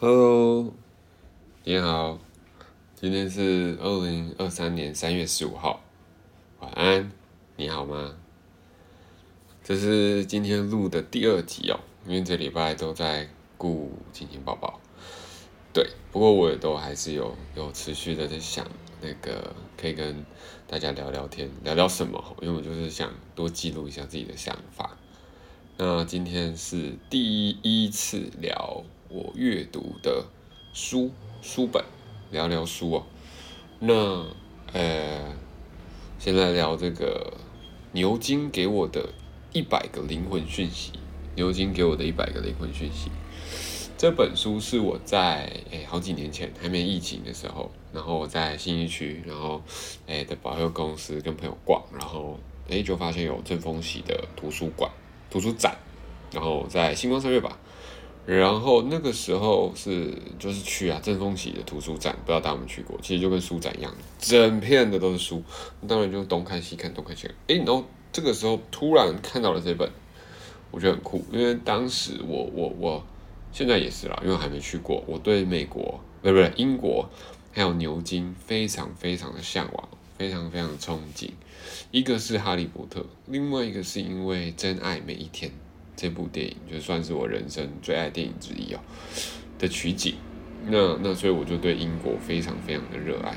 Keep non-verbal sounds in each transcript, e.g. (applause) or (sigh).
Hello，你好，今天是二零二三年三月十五号，晚安，你好吗？这是今天录的第二集哦，因为这礼拜都在顾亲亲宝宝，对，不过我也都还是有有持续的在想那个可以跟大家聊聊天，聊聊什么？因为我就是想多记录一下自己的想法。那今天是第一次聊。我阅读的书书本，聊聊书哦。那呃，先来聊这个牛津给我的一百个灵魂讯息。牛津给我的一百个灵魂讯息，这本书是我在诶好几年前还没疫情的时候，然后我在新一区，然后诶的保佑公司跟朋友逛，然后诶就发现有正风喜的图书馆图书展，然后在星光三月吧。然后那个时候是就是去啊正风喜的图书展，不知道大家有没去过？其实就跟书展一样，整片的都是书，当然就东看西看，东看西看。哎，然后这个时候突然看到了这本，我觉得很酷，因为当时我我我现在也是啦，因为还没去过，我对美国不是不英国还有牛津非常非常的向往，非常非常的憧憬。一个是哈利波特，另外一个是因为真爱每一天。这部电影就算是我人生最爱电影之一哦的取景，那那所以我就对英国非常非常的热爱，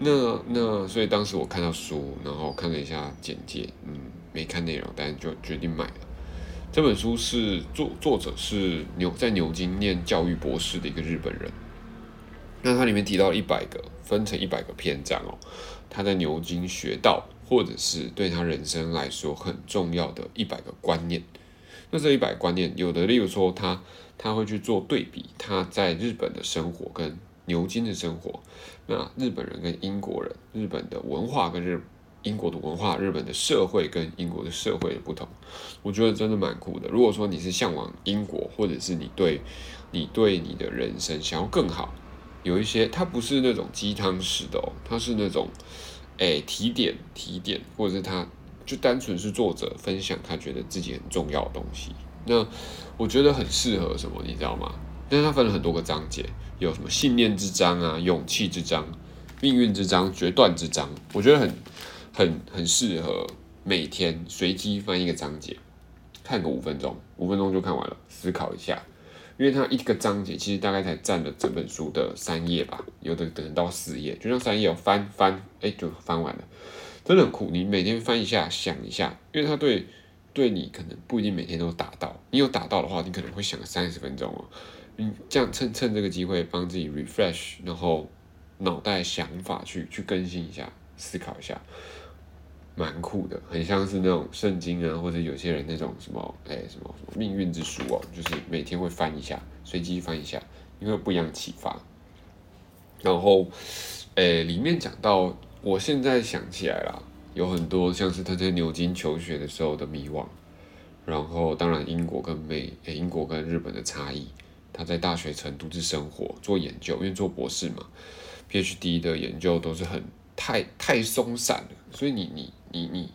那那所以当时我看到书，然后看了一下简介，嗯，没看内容，但是就决定买了。这本书是作作者是牛在牛津念教育博士的一个日本人，那它里面提到一百个分成一百个篇章哦，他在牛津学到或者是对他人生来说很重要的一百个观念。那这一百观念，有的例如说，他他会去做对比，他在日本的生活跟牛津的生活，那日本人跟英国人，日本的文化跟日英国的文化，日本的社会跟英国的社会的不同，我觉得真的蛮酷的。如果说你是向往英国，或者是你对你对你的人生想要更好，有一些它不是那种鸡汤式的哦，它是那种诶提点提点，或者是它。就单纯是作者分享他觉得自己很重要的东西，那我觉得很适合什么，你知道吗？但是他分了很多个章节，有什么信念之章啊、勇气之章、命运之章、决断之章，我觉得很很很适合每天随机翻一个章节，看个五分钟，五分钟就看完了，思考一下，因为它一个章节其实大概才占了整本书的三页吧，有的等到四页，就像三页翻翻，哎，就翻完了。真的很酷，你每天翻一下，想一下，因为它对对你可能不一定每天都打到，你有打到的话，你可能会想三十分钟哦。你这样趁趁这个机会帮自己 refresh，然后脑袋想法去去更新一下，思考一下，蛮酷的，很像是那种圣经啊，或者有些人那种什么哎什么什么命运之书哦，就是每天会翻一下，随机翻一下，因为不一样启发。然后，诶，里面讲到。我现在想起来了，有很多像是他在牛津求学的时候的迷惘，然后当然英国跟美，英国跟日本的差异，他在大学城独自生活做研究，因为做博士嘛，PhD 的研究都是很太太松散了，所以你你你你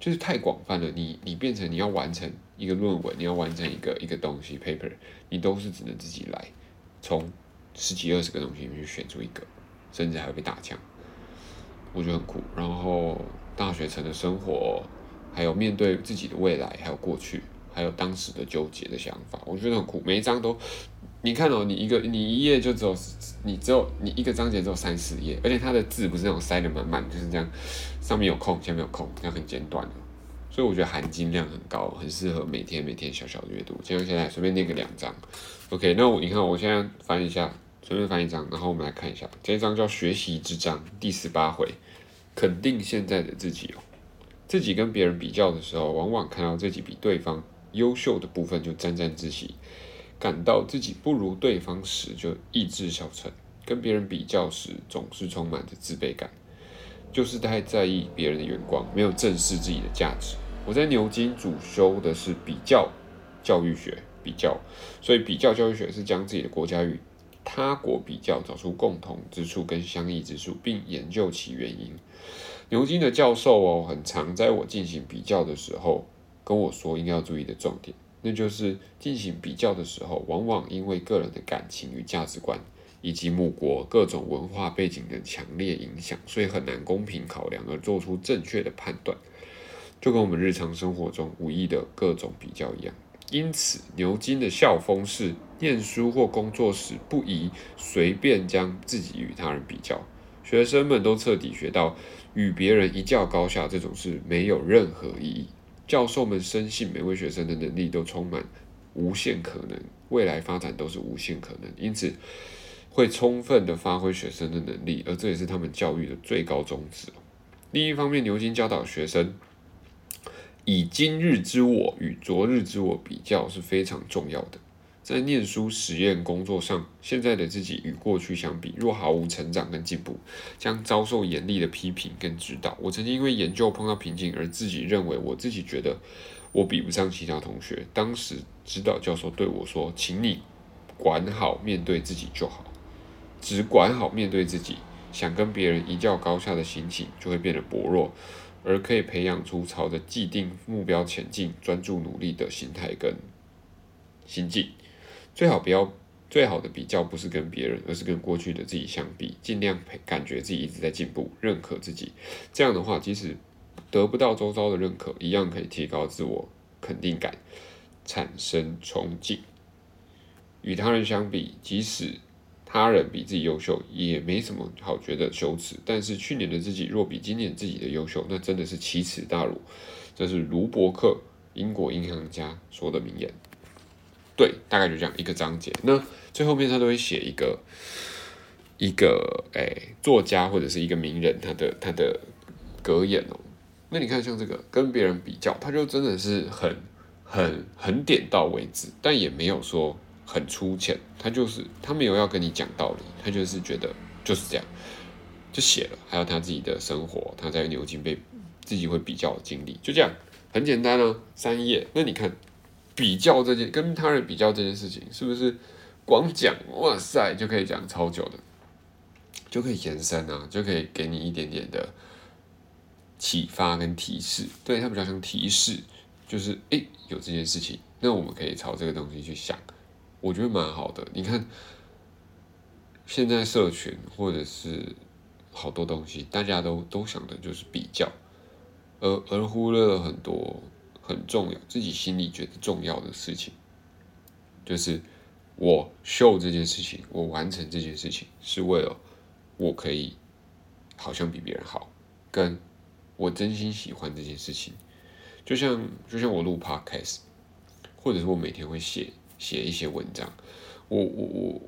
就是太广泛了，你你变成你要完成一个论文，你要完成一个一个东西 paper，你都是只能自己来，从十几二十个东西里面去选出一个，甚至还会被打枪。我觉得很酷，然后大学城的生活，还有面对自己的未来，还有过去，还有当时的纠结的想法，我觉得很酷。每一章都，你看哦，你一个你一页就只有你只有你一个章节只有三四页，而且它的字不是那种塞得满满，就是这样，上面有空，下面有空，这样很简短的，所以我觉得含金量很高，很适合每天每天小小的阅读。像现在随便念个两章，OK，那我你看我现在翻一下。随便翻一张，然后我们来看一下，这一章叫学习之章，第十八回，肯定现在的自己哦。自己跟别人比较的时候，往往看到自己比对方优秀的部分就沾沾自喜，感到自己不如对方时就意志消沉。跟别人比较时，总是充满着自卑感，就是太在意别人的眼光，没有正视自己的价值。我在牛津主修的是比较教育学，比较，所以比较教育学是将自己的国家与他国比较，找出共同之处跟相异之处，并研究其原因。牛津的教授哦，很常在我进行比较的时候跟我说应该要注意的重点。那就是进行比较的时候，往往因为个人的感情与价值观，以及母国各种文化背景的强烈影响，所以很难公平考量而做出正确的判断，就跟我们日常生活中无意的各种比较一样。因此，牛津的校风是：念书或工作时不宜随便将自己与他人比较。学生们都彻底学到，与别人一较高下这种事没有任何意义。教授们深信每位学生的能力都充满无限可能，未来发展都是无限可能，因此会充分的发挥学生的能力，而这也是他们教育的最高宗旨。另一方面，牛津教导学生。以今日之我与昨日之我比较是非常重要的。在念书、实验、工作上，现在的自己与过去相比，若毫无成长跟进步，将遭受严厉的批评跟指导。我曾经因为研究碰到瓶颈，而自己认为我自己觉得我比不上其他同学。当时指导教授对我说：“请你管好面对自己就好，只管好面对自己，想跟别人一较高下的心情就会变得薄弱。”而可以培养出朝着既定目标前进、专注努力的心态跟心境。最好不要最好的比较不是跟别人，而是跟过去的自己相比，尽量感觉自己一直在进步，认可自己。这样的话，即使得不到周遭的认可，一样可以提高自我肯定感，产生崇敬。与他人相比，即使他人比自己优秀也没什么好觉得羞耻，但是去年的自己若比今年自己的优秀，那真的是奇耻大辱。这是卢伯克，英国银行家说的名言。对，大概就这样一个章节。那最后面他都会写一个一个诶作家或者是一个名人他的他的格言哦。那你看像这个跟别人比较，他就真的是很很很点到为止，但也没有说。很粗浅，他就是他没有要跟你讲道理，他就是觉得就是这样，就写了。还有他自己的生活，他在牛津被自己会比较的经历，就这样，很简单啊，三页。那你看比较这件跟他人比较这件事情，是不是光讲哇塞就可以讲超久的，就可以延伸啊，就可以给你一点点的启发跟提示。对他比较像提示，就是诶，有这件事情，那我们可以朝这个东西去想。我觉得蛮好的。你看，现在社群或者是好多东西，大家都都想的就是比较，而而忽略了很多很重要、自己心里觉得重要的事情。就是我秀这件事情，我完成这件事情，是为了我可以好像比别人好，跟我真心喜欢这件事情。就像就像我录 podcast，或者是我每天会写。写一些文章，我我我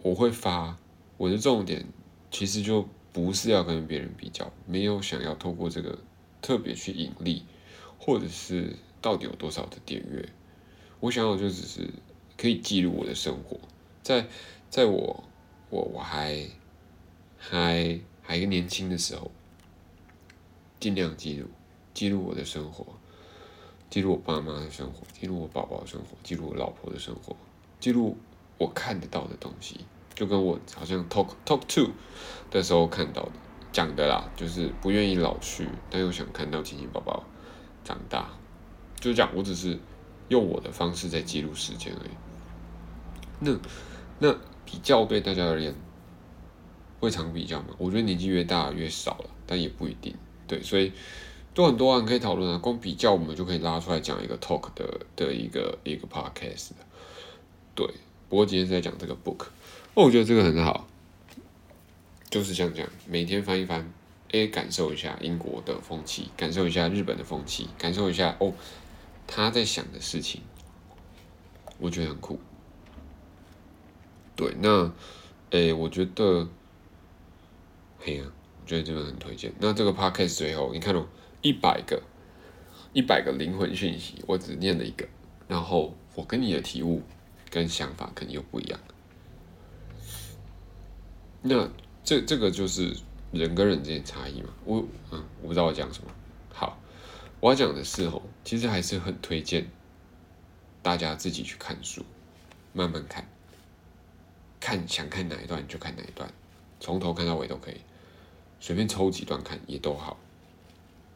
我会发我的重点，其实就不是要跟别人比较，没有想要透过这个特别去盈利，或者是到底有多少的点阅，我想要就只是可以记录我的生活，在在我我我还还还年轻的时候，尽量记录记录我的生活。记录我爸妈的生活，记录我宝宝的生活，记录我老婆的生活，记录我看得到的东西，就跟我好像 talk talk to 的时候看到的讲的啦，就是不愿意老去，但又想看到亲亲宝宝长大，就是讲我只是用我的方式在记录时间而已。那那比较对大家而言会常比较吗？我觉得年纪越大越少了，但也不一定。对，所以。都很多人可以讨论啊，光比较我们就可以拉出来讲一个 talk 的的一个一个 podcast 对，不过今天是在讲这个 book，哦，我觉得这个很好，就是像这样，每天翻一翻，哎，感受一下英国的风气，感受一下日本的风气，感受一下哦，他在想的事情，我觉得很酷。对，那，哎，我觉得，嘿呀，我觉得这个很推荐。那这个 podcast 最后，你看哦。一百个，一百个灵魂讯息，我只念了一个，然后我跟你的体悟跟想法肯定又不一样。那这这个就是人跟人之间差异嘛？我嗯，我不知道我讲什么。好，我要讲的是哦，其实还是很推荐大家自己去看书，慢慢看，看想看哪一段就看哪一段，从头看到尾都可以，随便抽几段看也都好。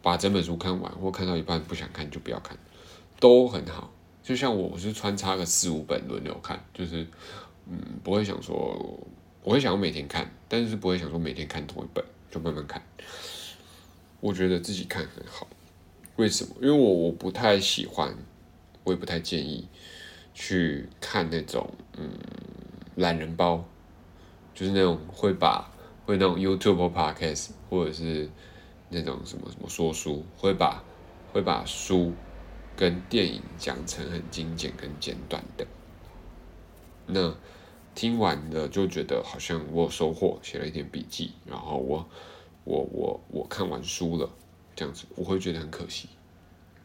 把整本书看完，或看到一半不想看就不要看，都很好。就像我，我是穿插个四五本轮流看，就是嗯，不会想说，我会想要每天看，但是不会想说每天看同一本，就慢慢看。我觉得自己看很好，为什么？因为我我不太喜欢，我也不太建议去看那种嗯懒人包，就是那种会把会那种 YouTube podcast 或者是那种什么什么说书，会把会把书跟电影讲成很精简跟简短的。那听完了就觉得好像我有收获，写了一点笔记，然后我。我我我看完书了，这样子我会觉得很可惜，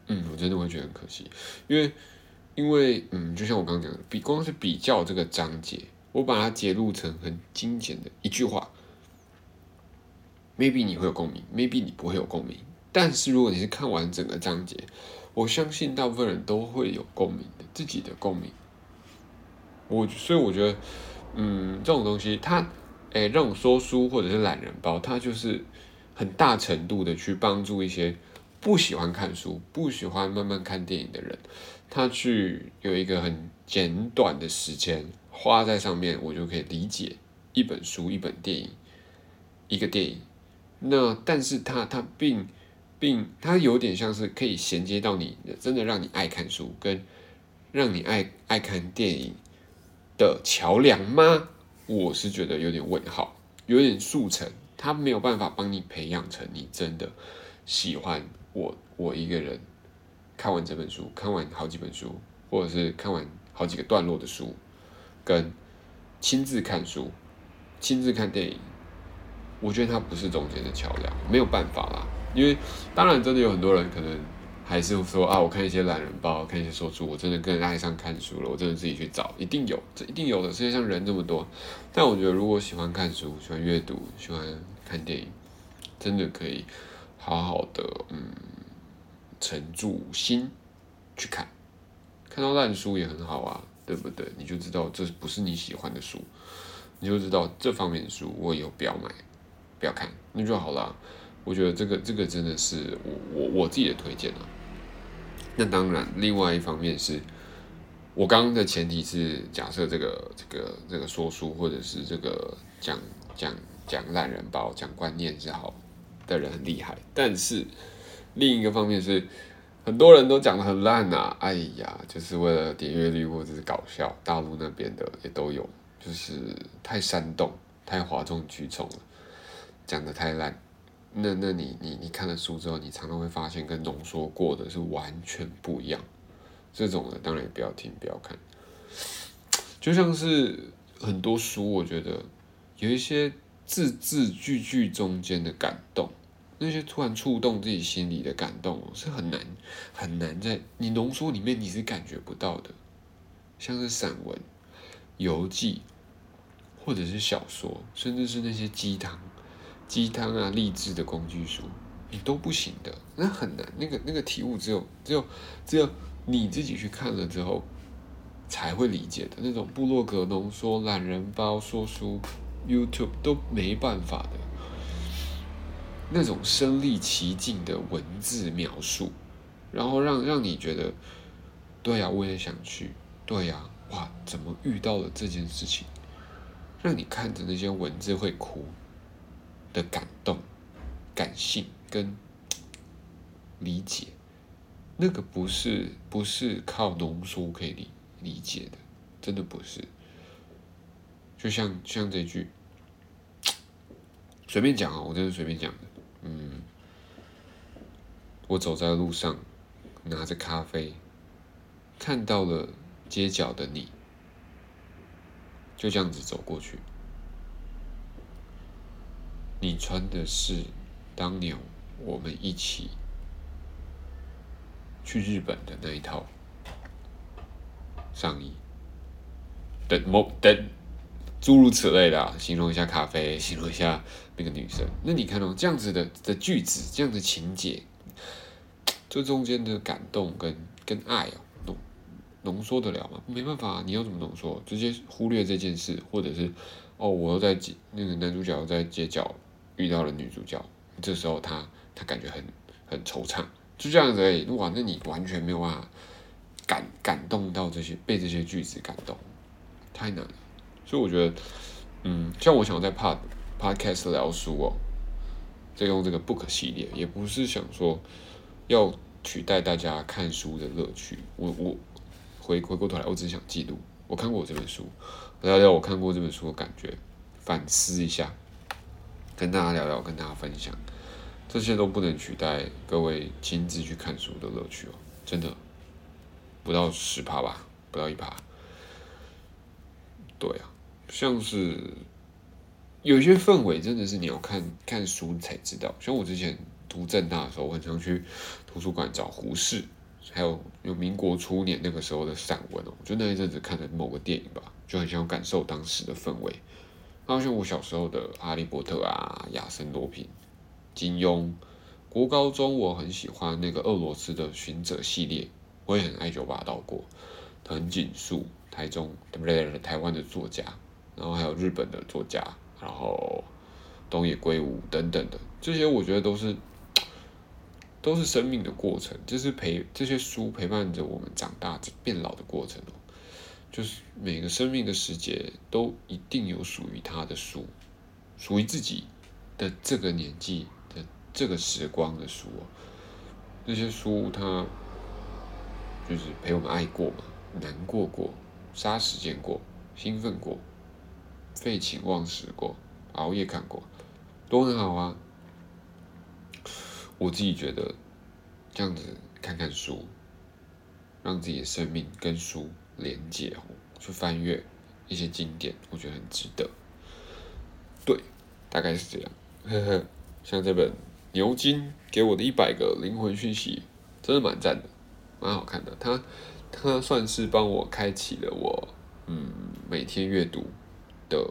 嗯，我真的会觉得很可惜，因为因为嗯，就像我刚刚讲的，比光是比较这个章节，我把它截录成很精简的一句话，maybe 你会有共鸣，maybe 你不会有共鸣，但是如果你是看完整个章节，我相信大部分人都会有共鸣的，自己的共鸣。我所以我觉得，嗯，这种东西它。哎，这种说书或者是懒人包，它就是很大程度的去帮助一些不喜欢看书、不喜欢慢慢看电影的人，他去有一个很简短的时间花在上面，我就可以理解一本书、一本电影、一个电影。那但是它它并并它有点像是可以衔接到你真的让你爱看书跟让你爱爱看电影的桥梁吗？我是觉得有点问号，有点速成，他没有办法帮你培养成你真的喜欢我我一个人看完这本书，看完好几本书，或者是看完好几个段落的书，跟亲自看书、亲自看电影，我觉得它不是中间的桥梁，没有办法啦。因为当然真的有很多人可能。还是说啊，我看一些懒人包，看一些说书，我真的更爱上看书了。我真的自己去找，一定有，这一定有的。世界上人这么多，但我觉得如果喜欢看书、喜欢阅读、喜欢看电影，真的可以好好的嗯沉住心去看。看到烂书也很好啊，对不对？你就知道这不是你喜欢的书，你就知道这方面的书我以后不要买，不要看，那就好了。我觉得这个这个真的是我我我自己的推荐啊。那当然，另外一方面是，我刚刚的前提是假设这个这个这个说书或者是这个讲讲讲懒人包讲观念是好的人很厉害，但是另一个方面是很多人都讲的很烂呐，哎呀，就是为了点阅率或者是搞笑，大陆那边的也都有，就是太煽动、太哗众取宠了，讲的太烂。那那你你你看了书之后，你常常会发现跟浓缩过的是完全不一样。这种的当然也不要听不要看。就像是很多书，我觉得有一些字字句句中间的感动，那些突然触动自己心里的感动，是很难很难在你浓缩里面你是感觉不到的。像是散文、游记，或者是小说，甚至是那些鸡汤。鸡汤啊，励志的工具书，你都不行的，那很难。那个那个体悟，只有只有只有你自己去看了之后才会理解的。那种部落格浓缩、懒人包说书、YouTube 都没办法的。那种身临其境的文字描述，然后让让你觉得，对呀，我也想去。对呀，哇，怎么遇到了这件事情？让你看着那些文字会哭。的感动、感性跟理解，那个不是不是靠浓缩可以理理解的，真的不是。就像像这句，随便讲啊，我真的随便讲的。嗯，我走在路上，拿着咖啡，看到了街角的你，就这样子走过去。你穿的是当年我们一起去日本的那一套上衣，等某等诸如此类的，形容一下咖啡，形容一下那个女生。那你看哦，这样子的的句子，这样的情节，这中间的感动跟跟爱哦，浓浓缩得了吗？没办法，你要怎么浓缩？直接忽略这件事，或者是哦，我又在，那个男主角在街角。遇到了女主角，这时候他他感觉很很惆怅，就这样子而已。哇，那你完全没有办法感感动到这些，被这些句子感动，太难了。所以我觉得，嗯，像我想在 Pod Podcast 聊书哦，再用这个 Book 系列，也不是想说要取代大家看书的乐趣。我我回回过头来，我只想记录我看过我这本书，聊聊我看过这本书的感觉，反思一下，跟大家聊聊，跟大家分享。这些都不能取代各位亲自去看书的乐趣哦，真的不到十趴吧，不到一趴。对啊，像是有些氛围真的是你要看看书才知道。像我之前读正大的时候，我很常去图书馆找胡适，还有有民国初年那个时候的散文哦。就那一阵子看的某个电影吧，就很想感受当时的氛围。然后像我小时候的《哈利波特》啊，《亚森罗平》。金庸，国高中我很喜欢那个俄罗斯的寻者系列，我也很爱九把刀过，藤井树，台中对不对？台湾的作家，然后还有日本的作家，然后东野圭吾等等的，这些我觉得都是 (tsk) 都是生命的过程，就是陪这些书陪伴着我们长大变老的过程哦。就是每个生命的时节都一定有属于他的书，属于自己的这个年纪的。这个时光的书，那些书它就是陪我们爱过嘛，难过过，杀时间过，兴奋过，废寝忘食过，熬夜看过，都很好啊。我自己觉得这样子看看书，让自己的生命跟书连接哦，去翻阅一些经典，我觉得很值得。对，大概是这样。呵呵，像这本。牛津给我的一百个灵魂讯息，真的蛮赞的，蛮好看的。它它算是帮我开启了我嗯每天阅读的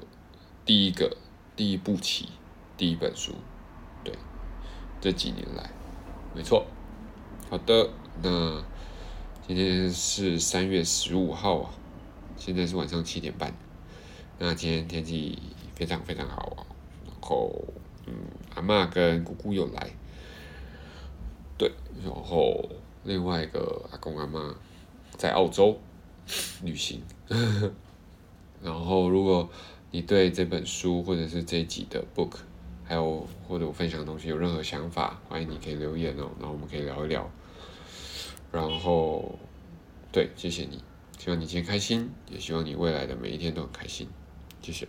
第一个第一步棋第一本书，对，这几年来，没错。好的，那今天是三月十五号啊，现在是晚上七点半。那今天天气非常非常好啊，然后。嗯，阿妈跟姑姑又来，对，然后另外一个阿公阿妈在澳洲旅行。(laughs) 然后，如果你对这本书或者是这一集的 book，还有或者我分享的东西有任何想法，欢迎你可以留言哦，然后我们可以聊一聊。然后，对，谢谢你，希望你今天开心，也希望你未来的每一天都很开心，谢谢。